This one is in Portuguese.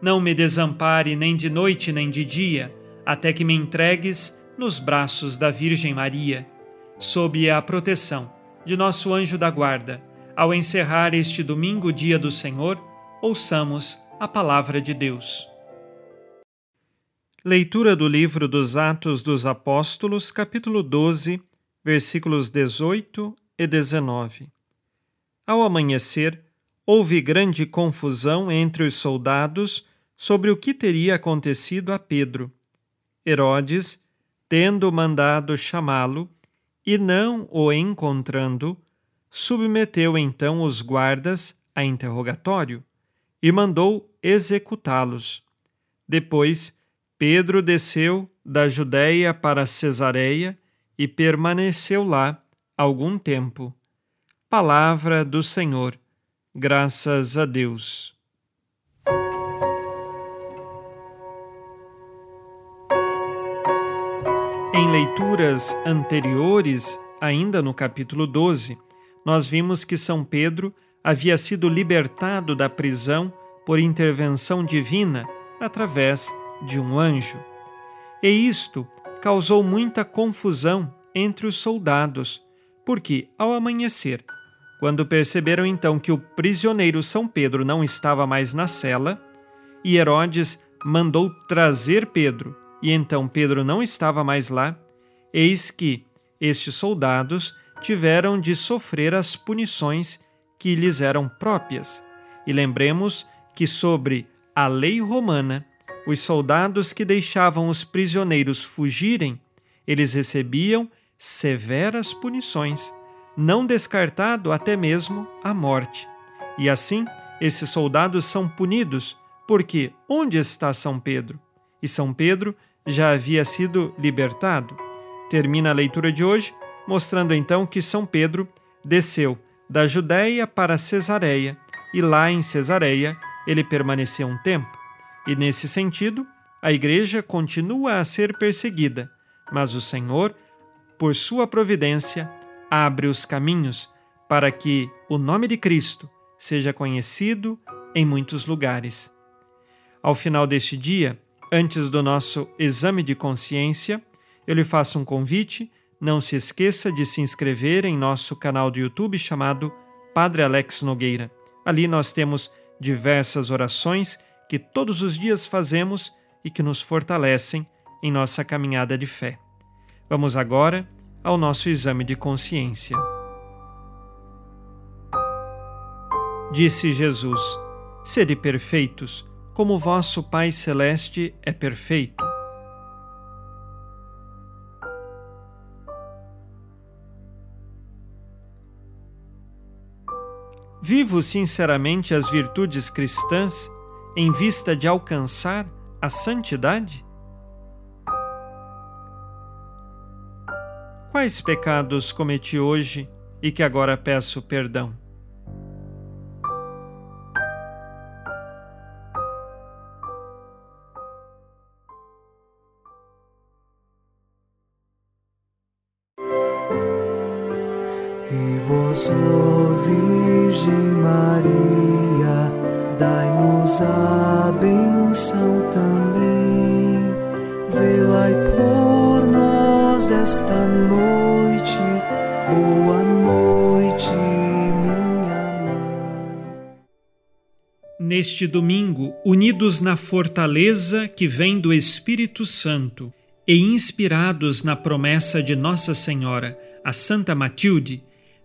não me desampare nem de noite nem de dia, até que me entregues nos braços da Virgem Maria. Sob a proteção de nosso anjo da guarda, ao encerrar este domingo, dia do Senhor, ouçamos a palavra de Deus. Leitura do livro dos Atos dos Apóstolos, capítulo 12, versículos 18 e 19. Ao amanhecer, houve grande confusão entre os soldados sobre o que teria acontecido a Pedro. Herodes, tendo mandado chamá-lo e não o encontrando, submeteu então os guardas a interrogatório e mandou executá-los. Depois, Pedro desceu da Judéia para Cesareia e permaneceu lá algum tempo. Palavra do Senhor. Graças a Deus. Em leituras anteriores, ainda no capítulo 12, nós vimos que São Pedro havia sido libertado da prisão por intervenção divina através de um anjo. E isto causou muita confusão entre os soldados, porque, ao amanhecer, quando perceberam então que o prisioneiro São Pedro não estava mais na cela, e Herodes mandou trazer Pedro, e então Pedro não estava mais lá, eis que estes soldados tiveram de sofrer as punições que lhes eram próprias. E lembremos que sobre a lei romana os soldados que deixavam os prisioneiros fugirem, eles recebiam severas punições, não descartado até mesmo a morte. E assim, esses soldados são punidos, porque onde está São Pedro? E São Pedro já havia sido libertado. Termina a leitura de hoje mostrando então que São Pedro desceu da Judéia para Cesareia e lá em Cesareia ele permaneceu um tempo. E nesse sentido, a Igreja continua a ser perseguida, mas o Senhor, por sua providência, abre os caminhos para que o nome de Cristo seja conhecido em muitos lugares. Ao final deste dia, antes do nosso exame de consciência, eu lhe faço um convite. Não se esqueça de se inscrever em nosso canal do YouTube chamado Padre Alex Nogueira. Ali nós temos diversas orações que todos os dias fazemos e que nos fortalecem em nossa caminhada de fé. Vamos agora ao nosso exame de consciência. Disse Jesus: Sede perfeitos, como vosso Pai Celeste é perfeito. Vivo sinceramente as virtudes cristãs em vista de alcançar a santidade? Quais pecados cometi hoje e que agora peço perdão? Vós, ó Virgem Maria, dai-nos a benção também. Velai por nós esta noite. Boa noite, minha mãe. Neste domingo, unidos na fortaleza que vem do Espírito Santo e inspirados na promessa de Nossa Senhora, a Santa Matilde,